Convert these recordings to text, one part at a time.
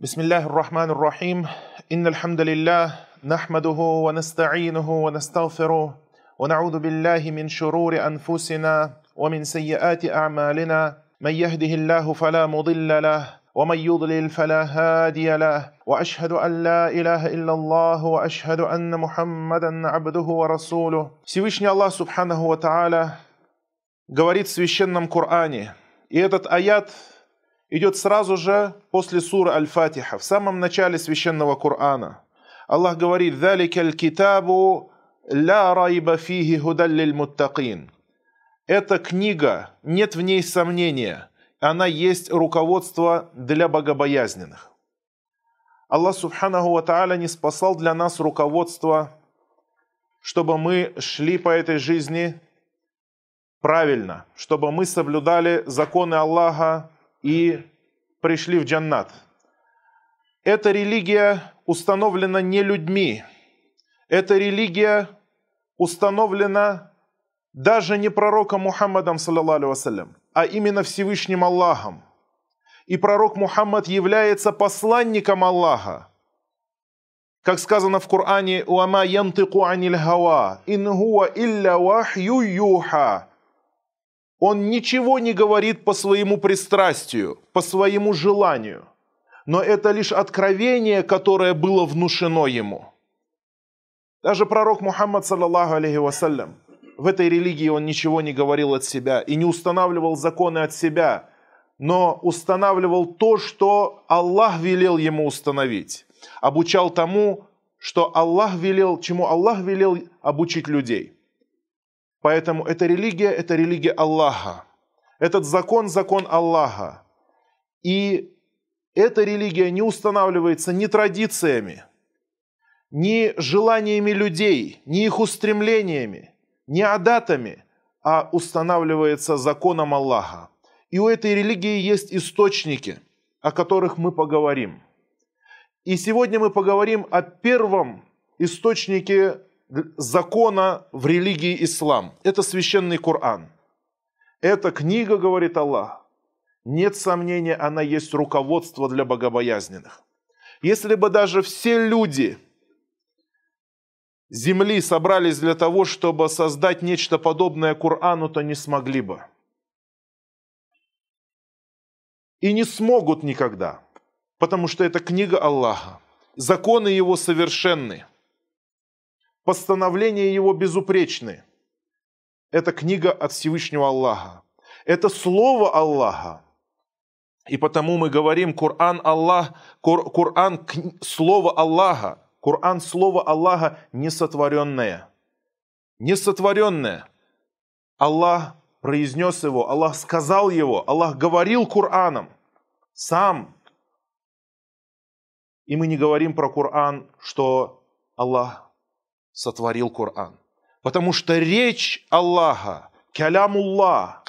بسم الله الرحمن الرحيم إن الحمد لله نحمده ونستعينه ونستغفره ونعوذ بالله من شرور أنفسنا ومن سيئات أعمالنا من يهده الله فلا مضل له ومن يضلل فلا هادي له واشهد ان لا اله الا الله واشهد ان محمدا عبده ورسوله Всевышний Аллах Субханаху Ва Тааля говорит в священном Коране, и этот аят идет сразу же после суры Аль-Фатиха, в самом начале священного Корана. Аллах говорит «Заликаль китабу ля райба фиги гудаллиль муттакин». Эта книга, нет в ней сомнения, она есть руководство для богобоязненных. Аллах Субханаху Ва Тааля не спасал для нас руководство, чтобы мы шли по этой жизни правильно, чтобы мы соблюдали законы Аллаха, и пришли в джаннат. Эта религия установлена не людьми. Эта религия установлена даже не пророком Мухаммадом, алейhi а именно Всевышним Аллахом. И пророк Мухаммад является посланником Аллаха. Как сказано в Коране, «Уама янтыку аниль хава, ин хуа илля вахью юха». Он ничего не говорит по своему пристрастию, по своему желанию. Но это лишь откровение, которое было внушено ему. Даже пророк Мухаммад, саллаллаху алейхи вассалям, в этой религии он ничего не говорил от себя и не устанавливал законы от себя, но устанавливал то, что Аллах велел ему установить. Обучал тому, что Аллах велел, чему Аллах велел обучить людей. Поэтому эта религия – это религия Аллаха. Этот закон – закон Аллаха. И эта религия не устанавливается ни традициями, ни желаниями людей, ни их устремлениями – не адатами, а устанавливается законом Аллаха. И у этой религии есть источники, о которых мы поговорим. И сегодня мы поговорим о первом источнике закона в религии ислам. Это священный Коран. Эта книга, говорит Аллах, нет сомнения, она есть руководство для богобоязненных. Если бы даже все люди – земли собрались для того, чтобы создать нечто подобное Корану, то не смогли бы. И не смогут никогда, потому что это книга Аллаха. Законы Его совершенны. Постановления Его безупречны. Это книга от Всевышнего Аллаха. Это Слово Аллаха. И потому мы говорим, Коран Аллах, Коран Слово Аллаха, Коран – слово Аллаха несотворенное. Несотворенное. Аллах произнес его, Аллах сказал его, Аллах говорил Кораном сам. И мы не говорим про Коран, что Аллах сотворил Коран. Потому что речь Аллаха, калямуллах,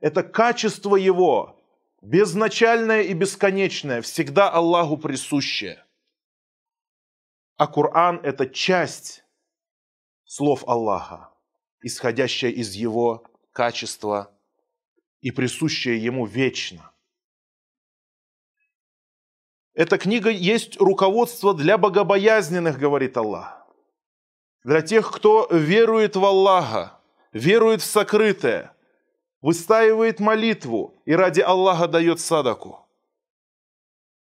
это качество Его, безначальное и бесконечное, всегда Аллаху присущее – а Коран – это часть слов Аллаха, исходящая из Его качества и присущая Ему вечно. Эта книга есть руководство для богобоязненных, говорит Аллах. Для тех, кто верует в Аллаха, верует в сокрытое, выстаивает молитву и ради Аллаха дает садаку.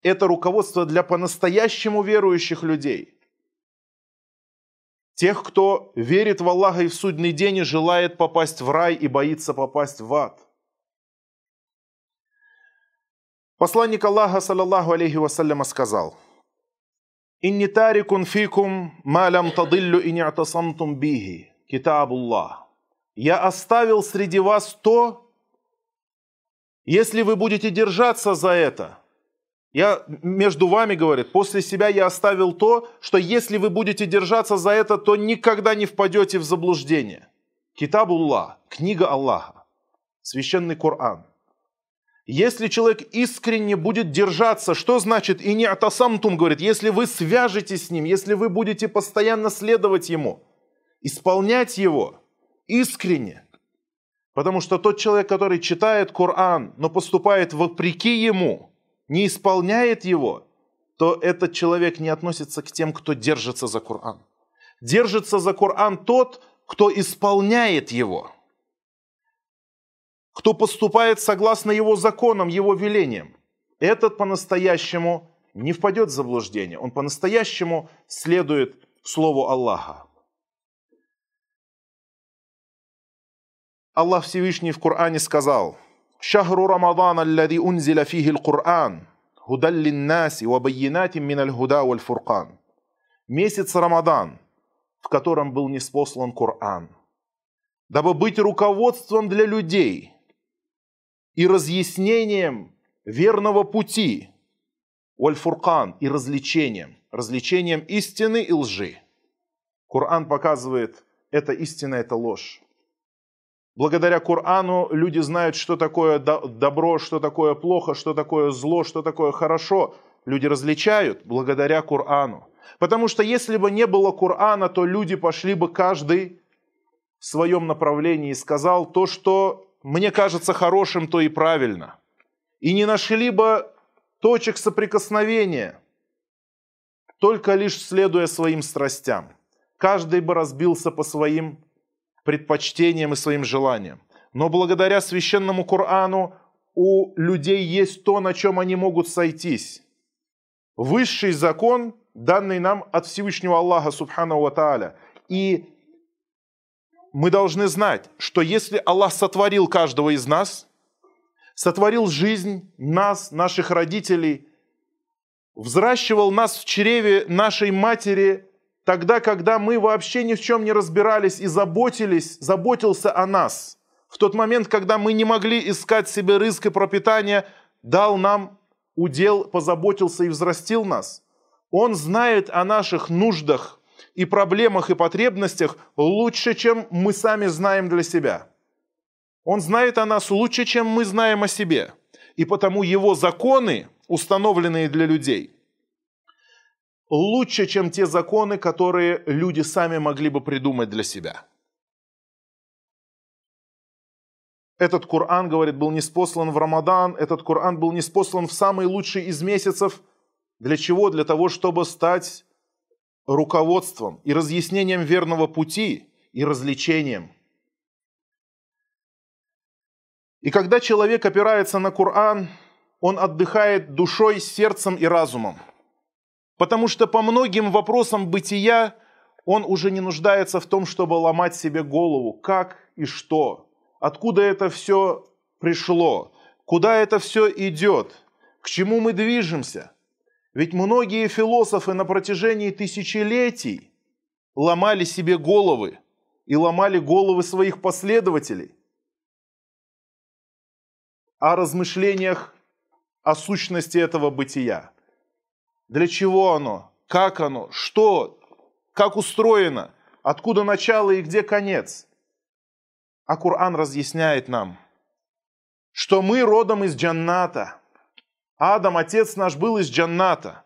Это руководство для по-настоящему верующих людей – Тех, кто верит в Аллаха и в судный день и желает попасть в рай и боится попасть в ад. Посланник Аллаха, саллаллаху алейхи вассаляма, сказал, «Инни тарикун фикум малям тадиллю и не'тасамтум биги, китабуллах». «Я оставил среди вас то, если вы будете держаться за это, я между вами, говорит, после себя я оставил то, что если вы будете держаться за это, то никогда не впадете в заблуждение. Китабуллах, книга Аллаха, священный Коран. Если человек искренне будет держаться, что значит и не атасамтум, говорит, если вы свяжетесь с ним, если вы будете постоянно следовать ему, исполнять его искренне. Потому что тот человек, который читает Коран, но поступает вопреки ему – не исполняет его, то этот человек не относится к тем, кто держится за Коран. Держится за Коран тот, кто исполняет его, кто поступает согласно его законам, его велениям. Этот по-настоящему не впадет в заблуждение, он по-настоящему следует Слову Аллаха. Аллах Всевышний в Коране сказал, «Шахру Рамадан, аллади унзиля фихи Кур'ан, худал линнаси ва байинатим аль-худа валь фуркан». Месяц Рамадан, в котором был неспослан Коран, дабы быть руководством для людей и разъяснением верного пути, валь-фуркан и развлечением, развлечением истины и лжи. Коран показывает, это истина, это ложь. Благодаря Корану люди знают, что такое добро, что такое плохо, что такое зло, что такое хорошо. Люди различают благодаря Корану. Потому что если бы не было Корана, то люди пошли бы каждый в своем направлении и сказал то, что мне кажется хорошим, то и правильно. И не нашли бы точек соприкосновения, только лишь следуя своим страстям. Каждый бы разбился по своим предпочтениям и своим желаниям. Но благодаря священному Корану у людей есть то, на чем они могут сойтись. Высший закон, данный нам от Всевышнего Аллаха, Субхану Ва Тааля. И мы должны знать, что если Аллах сотворил каждого из нас, сотворил жизнь нас, наших родителей, взращивал нас в чреве нашей матери тогда, когда мы вообще ни в чем не разбирались и заботились, заботился о нас. В тот момент, когда мы не могли искать себе риск и пропитание, дал нам удел, позаботился и взрастил нас. Он знает о наших нуждах и проблемах и потребностях лучше, чем мы сами знаем для себя. Он знает о нас лучше, чем мы знаем о себе. И потому его законы, установленные для людей – лучше, чем те законы, которые люди сами могли бы придумать для себя. Этот Коран, говорит, был неспослан в Рамадан, этот Коран был неспослан в самый лучший из месяцев. Для чего? Для того, чтобы стать руководством и разъяснением верного пути и развлечением. И когда человек опирается на Коран, он отдыхает душой, сердцем и разумом – Потому что по многим вопросам бытия он уже не нуждается в том, чтобы ломать себе голову, как и что, откуда это все пришло, куда это все идет, к чему мы движемся. Ведь многие философы на протяжении тысячелетий ломали себе головы и ломали головы своих последователей о размышлениях о сущности этого бытия. Для чего оно? Как оно? Что? Как устроено? Откуда начало и где конец? А Коран разъясняет нам, что мы родом из Джанната. Адам, отец наш, был из Джанната.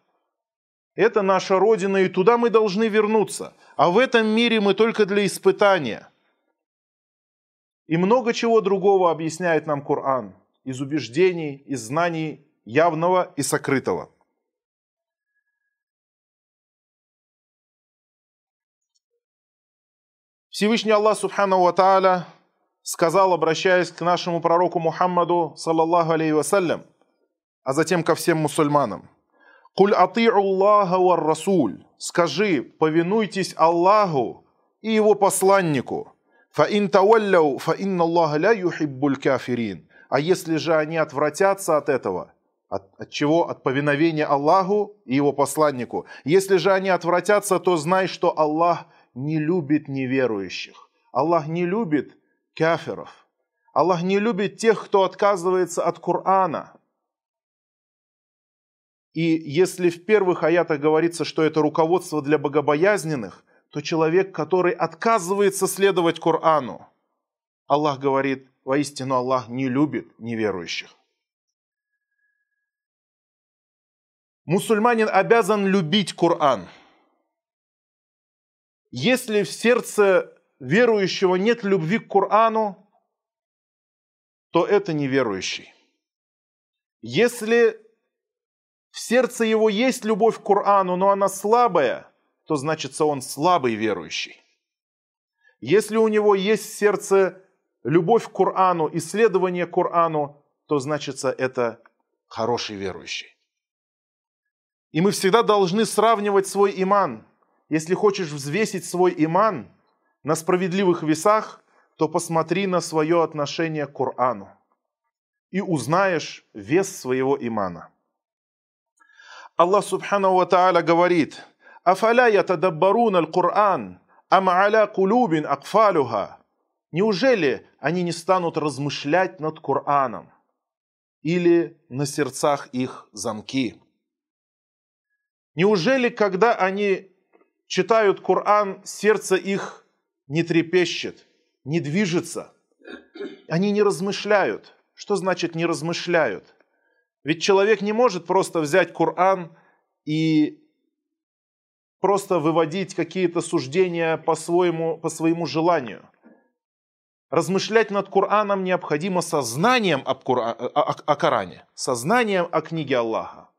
Это наша родина, и туда мы должны вернуться. А в этом мире мы только для испытания. И много чего другого объясняет нам Коран из убеждений, из знаний явного и сокрытого. Всевышний Аллах Субхану Ва Тааля сказал, обращаясь к нашему пророку Мухаммаду, саллаллаху алейхи вассалям, а затем ко всем мусульманам. «Куль ати'у Аллаха ва Расуль» Скажи, повинуйтесь Аллаху и Его посланнику. «Фаин тавалляу, фаин Аллаха ля юхиббуль кафирин» А если же они отвратятся от этого, от, от чего? От повиновения Аллаху и Его посланнику. Если же они отвратятся, то знай, что Аллах не любит неверующих. Аллах не любит кафиров. Аллах не любит тех, кто отказывается от Корана. И если в первых аятах говорится, что это руководство для богобоязненных, то человек, который отказывается следовать Корану, Аллах говорит, воистину Аллах не любит неверующих. Мусульманин обязан любить Коран – если в сердце верующего нет любви к Корану, то это неверующий. Если в сердце его есть любовь к Корану, но она слабая, то значит он слабый верующий. Если у него есть в сердце любовь к Корану, исследование Корану, то значит это хороший верующий. И мы всегда должны сравнивать свой иман. Если хочешь взвесить свой иман на справедливых весах, то посмотри на свое отношение к Корану и узнаешь вес своего имана. Аллах Субхану Ва Та'аля говорит, «Афаля ятадаббарун аль-Кур'ан, ам аля кулюбин акфалюха». Неужели они не станут размышлять над Кур'аном или на сердцах их замки? Неужели, когда они читают Коран, сердце их не трепещет, не движется? Они не размышляют. Что значит не размышляют? Ведь человек не может просто взять Коран и просто выводить какие-то суждения по своему, по своему желанию. Размышлять над Кораном необходимо сознанием об Кура... о, о, о Коране, сознанием о книге Аллаха.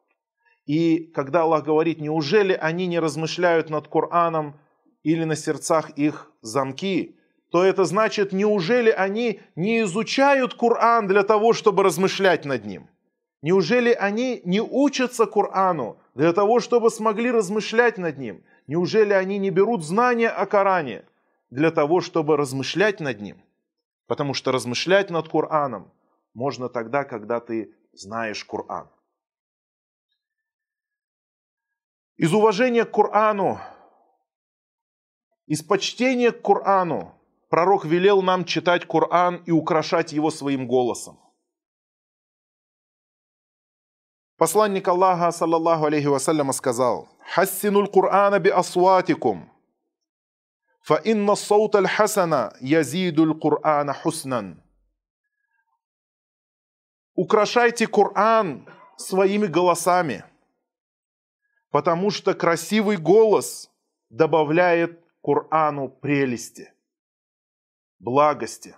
И когда Аллах говорит, неужели они не размышляют над Кораном или на сердцах их замки, то это значит, неужели они не изучают Коран для того, чтобы размышлять над ним? Неужели они не учатся Корану для того, чтобы смогли размышлять над ним? Неужели они не берут знания о Коране для того, чтобы размышлять над ним? Потому что размышлять над Кораном можно тогда, когда ты знаешь Коран. Из уважения к Корану, из почтения к Корану пророк велел нам читать Коран и украшать его своим голосом. Посланник Аллаха, саллаллаху алейхи вассаляма, сказал, «Хассину Кур'ана би асватикум, фа инна саута хасана язиду Кур'ана хуснан». Украшайте Коран своими голосами – потому что красивый голос добавляет Корану прелести, благости.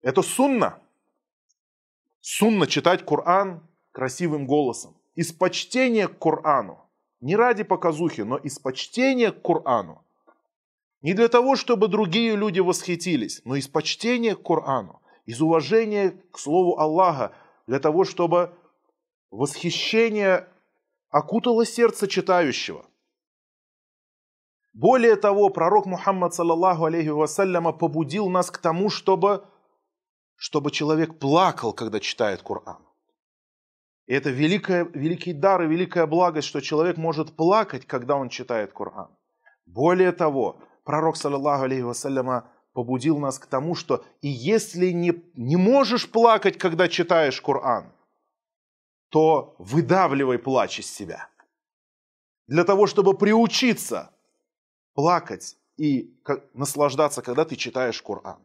Это сунна. Сунна читать Коран красивым голосом. Из почтения к Корану. Не ради показухи, но из почтения к Корану. Не для того, чтобы другие люди восхитились, но из почтения к Корану. Из уважения к Слову Аллаха. Для того, чтобы восхищение окутало сердце читающего. Более того, пророк Мухаммад, саллаллаху алейхи вассаляма, побудил нас к тому, чтобы, чтобы человек плакал, когда читает Коран. И это великое, великий дар и великая благость, что человек может плакать, когда он читает Коран. Более того, пророк, саллаллаху алейхи вассаляма, побудил нас к тому, что и если не, не можешь плакать, когда читаешь Коран, то выдавливай плач из себя. Для того, чтобы приучиться плакать и наслаждаться, когда ты читаешь Коран.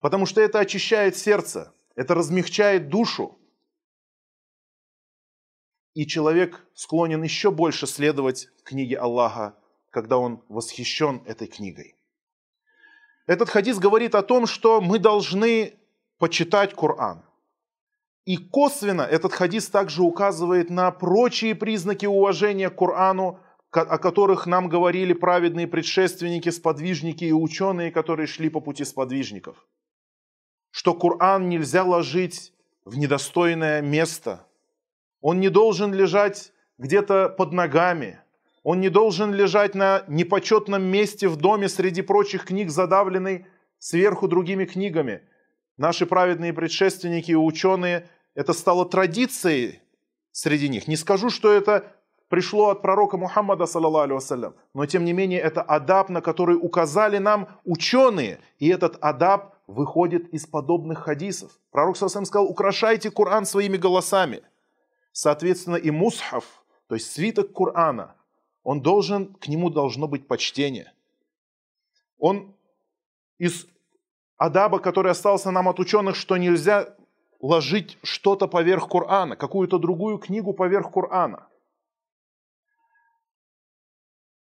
Потому что это очищает сердце, это размягчает душу. И человек склонен еще больше следовать книге Аллаха, когда он восхищен этой книгой. Этот хадис говорит о том, что мы должны почитать Коран. И косвенно этот хадис также указывает на прочие признаки уважения к Корану, о которых нам говорили праведные предшественники, сподвижники и ученые, которые шли по пути сподвижников. Что Коран нельзя ложить в недостойное место. Он не должен лежать где-то под ногами. Он не должен лежать на непочетном месте в доме среди прочих книг, задавленный сверху другими книгами. Наши праведные предшественники и ученые – это стало традицией среди них. Не скажу, что это пришло от пророка Мухаммада, саллаллаху но тем не менее это адаб, на который указали нам ученые, и этот адаб выходит из подобных хадисов. Пророк саллаллаху сказал, украшайте Коран своими голосами. Соответственно, и мусхав, то есть свиток Корана, он должен, к нему должно быть почтение. Он из адаба, который остался нам от ученых, что нельзя ложить что-то поверх Корана, какую-то другую книгу поверх Корана.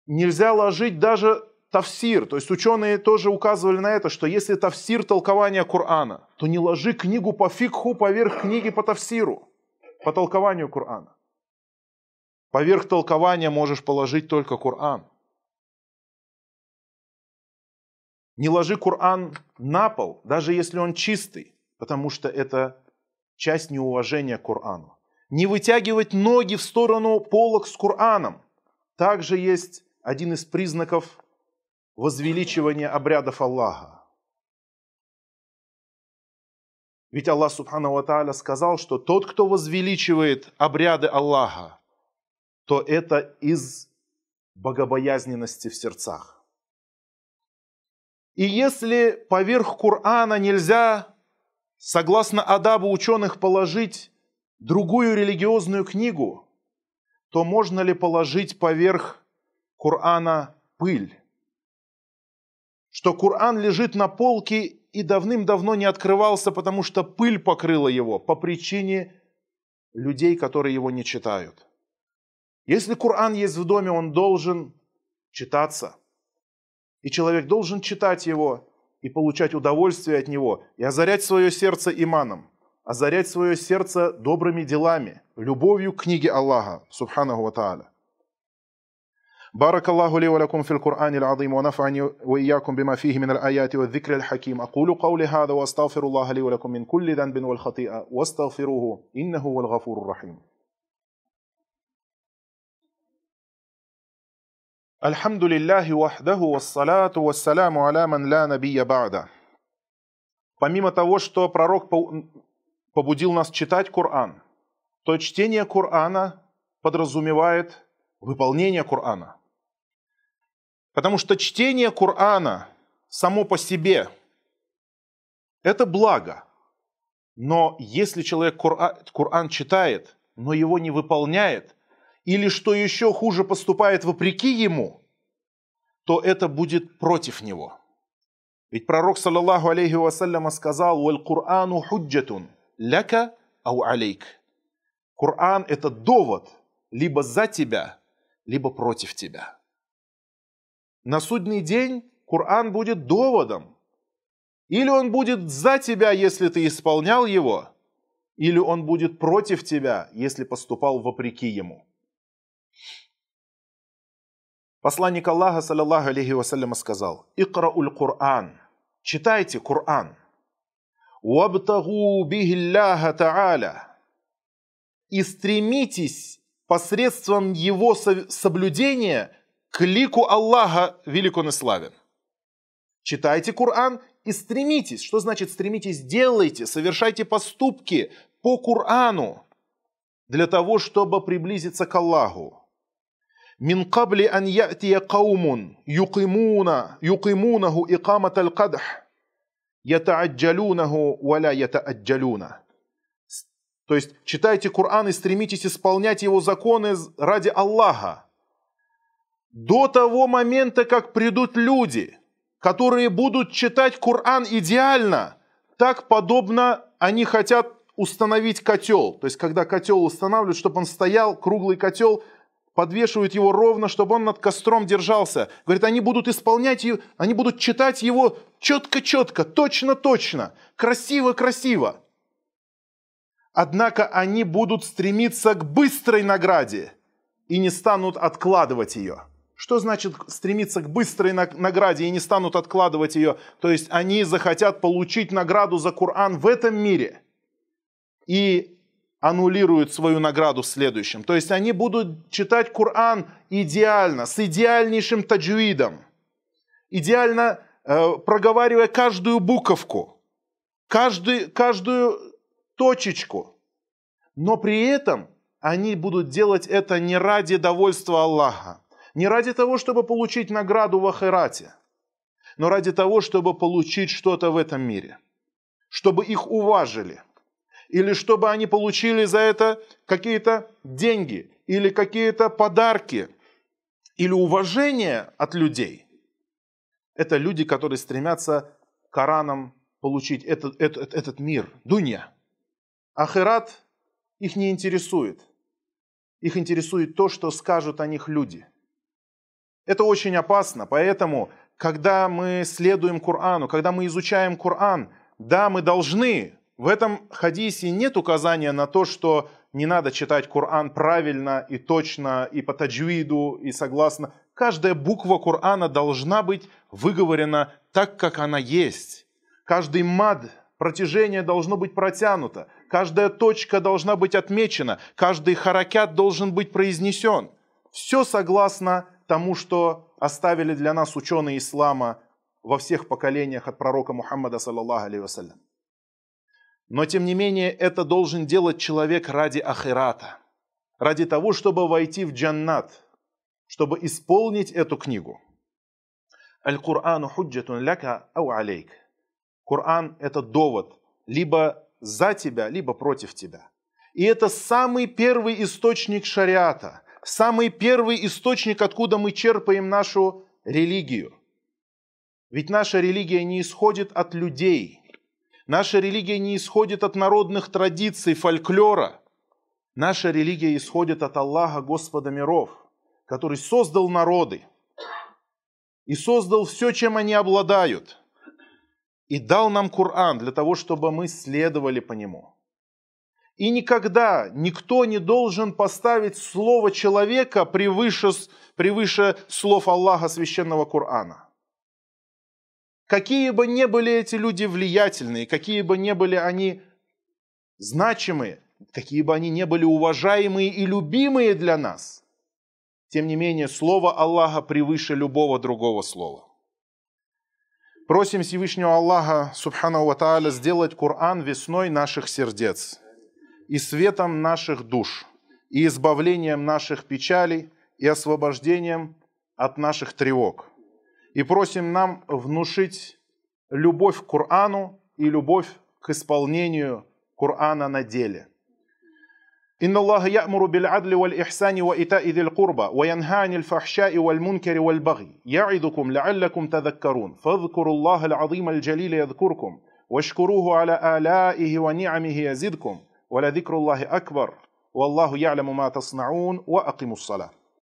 Нельзя ложить даже тавсир. То есть ученые тоже указывали на это, что если тавсир толкования Корана, то не ложи книгу по фикху поверх книги по тавсиру. по толкованию Корана. Поверх толкования можешь положить только Коран. Не ложи Коран на пол, даже если он чистый, потому что это часть неуважения к Корану. Не вытягивать ноги в сторону полок с Кораном. Также есть один из признаков возвеличивания обрядов Аллаха. Ведь Аллах Субхану Ва сказал, что тот, кто возвеличивает обряды Аллаха, то это из богобоязненности в сердцах. И если поверх Корана нельзя, согласно адабу ученых, положить другую религиозную книгу, то можно ли положить поверх Корана пыль? Что Коран лежит на полке и давным-давно не открывался, потому что пыль покрыла его по причине людей, которые его не читают. Если Коран есть в доме, он должен читаться. И человек должен читать его и получать удовольствие от него, и озарять свое сердце иманом, озарять свое сердце добрыми делами, любовью к книге Аллаха, субханаху ва та'аля. بارك الله لي ولكم في القرآن العظيم ونفعني وإياكم بما فيه من الآيات والذكر الحكيم أقول قولي هذا وأستغفر الله لي ولكم من كل ذنب والخطيئة واستغفروه إنه هو الغفور الرحيم الحمد لله وحده والصلاة والسلام على من لا نبي بعده Помимо того, что пророк побудил нас читать Коран, то чтение Корана подразумевает выполнение Корана. Потому что чтение Корана само по себе – это благо. Но если человек Коран читает, но его не выполняет, или что еще хуже поступает вопреки ему, то это будет против него. Ведь пророк, саллаллаху алейхи вассаляма, сказал, «Валь Курану худжатун, ляка ау алейк». Коран – это довод либо за тебя, либо против тебя. На судный день Коран будет доводом. Или он будет за тебя, если ты исполнял его, или он будет против тебя, если поступал вопреки ему. Посланник Аллаха, саллаллаху алейхи вассаляма, сказал, «Икрауль Кур'ан» – читайте Кур'ан. «Вабтагу бихилляха та'аля» – и стремитесь посредством его соблюдения к лику Аллаха велик он и славен. Читайте Коран и стремитесь. Что значит стремитесь? Делайте, совершайте поступки по Корану для того, чтобы приблизиться к Аллаху. «Мин кабли ан ятия каумун юкимуна, юкимунаху икамат аль-кадх, ятааджалюнаху валя ятааджалюна». То есть читайте Коран и стремитесь исполнять его законы ради Аллаха, до того момента, как придут люди, которые будут читать Коран идеально, так подобно они хотят установить котел. То есть, когда котел устанавливают, чтобы он стоял, круглый котел – подвешивают его ровно, чтобы он над костром держался. Говорит, они будут исполнять они будут читать его четко-четко, точно-точно, красиво-красиво. Однако они будут стремиться к быстрой награде и не станут откладывать ее. Что значит стремиться к быстрой награде и не станут откладывать ее? То есть они захотят получить награду за Коран в этом мире. И аннулируют свою награду в следующем. То есть они будут читать Коран идеально, с идеальнейшим таджуидом, идеально э, проговаривая каждую буковку, каждую, каждую точечку. Но при этом они будут делать это не ради довольства Аллаха, не ради того, чтобы получить награду в Ахирате, но ради того, чтобы получить что-то в этом мире, чтобы их уважили – или чтобы они получили за это какие-то деньги, или какие-то подарки, или уважение от людей. Это люди, которые стремятся Кораном получить этот, этот, этот мир, дунья. Ахират их не интересует. Их интересует то, что скажут о них люди. Это очень опасно, поэтому, когда мы следуем Корану, когда мы изучаем Коран, да, мы должны в этом хадисе нет указания на то, что не надо читать Коран правильно и точно, и по таджвиду, и согласно. Каждая буква Корана должна быть выговорена так, как она есть. Каждый мад, протяжение должно быть протянуто. Каждая точка должна быть отмечена. Каждый харакят должен быть произнесен. Все согласно тому, что оставили для нас ученые ислама во всех поколениях от пророка Мухаммада, саллаллаху алейhi вассалям. Но тем не менее это должен делать человек ради ахирата, ради того, чтобы войти в джаннат, чтобы исполнить эту книгу. Аль-Курану худжатун ляка ау алейк. Коран – это довод либо за тебя, либо против тебя. И это самый первый источник шариата, самый первый источник, откуда мы черпаем нашу религию. Ведь наша религия не исходит от людей – Наша религия не исходит от народных традиций, фольклора. Наша религия исходит от Аллаха, Господа миров, который создал народы и создал все, чем они обладают. И дал нам Коран для того, чтобы мы следовали по нему. И никогда никто не должен поставить слово человека превыше, превыше слов Аллаха, священного Корана. Какие бы ни были эти люди влиятельные, какие бы ни были они значимые, какие бы они ни были уважаемые и любимые для нас, тем не менее, Слово Аллаха превыше любого другого слова. Просим Всевышнего Аллаха, Субхану Ва сделать Коран весной наших сердец и светом наших душ, и избавлением наших печалей, и освобождением от наших тревог – и просим нам внушить любовь к Корану и любовь к исполнению Корана на деле. إن الله يأمر بالعدل والإحسان وإيتاء ذي القربى وينهى عن الفحشاء والمنكر والبغي يعظكم لعلكم تذكرون فاذكروا الله العظيم الجليل يذكركم واشكروه على آلائه ونعمه يزدكم ولذكر الله أكبر والله يعلم ما تصنعون وأقموا الصلاة.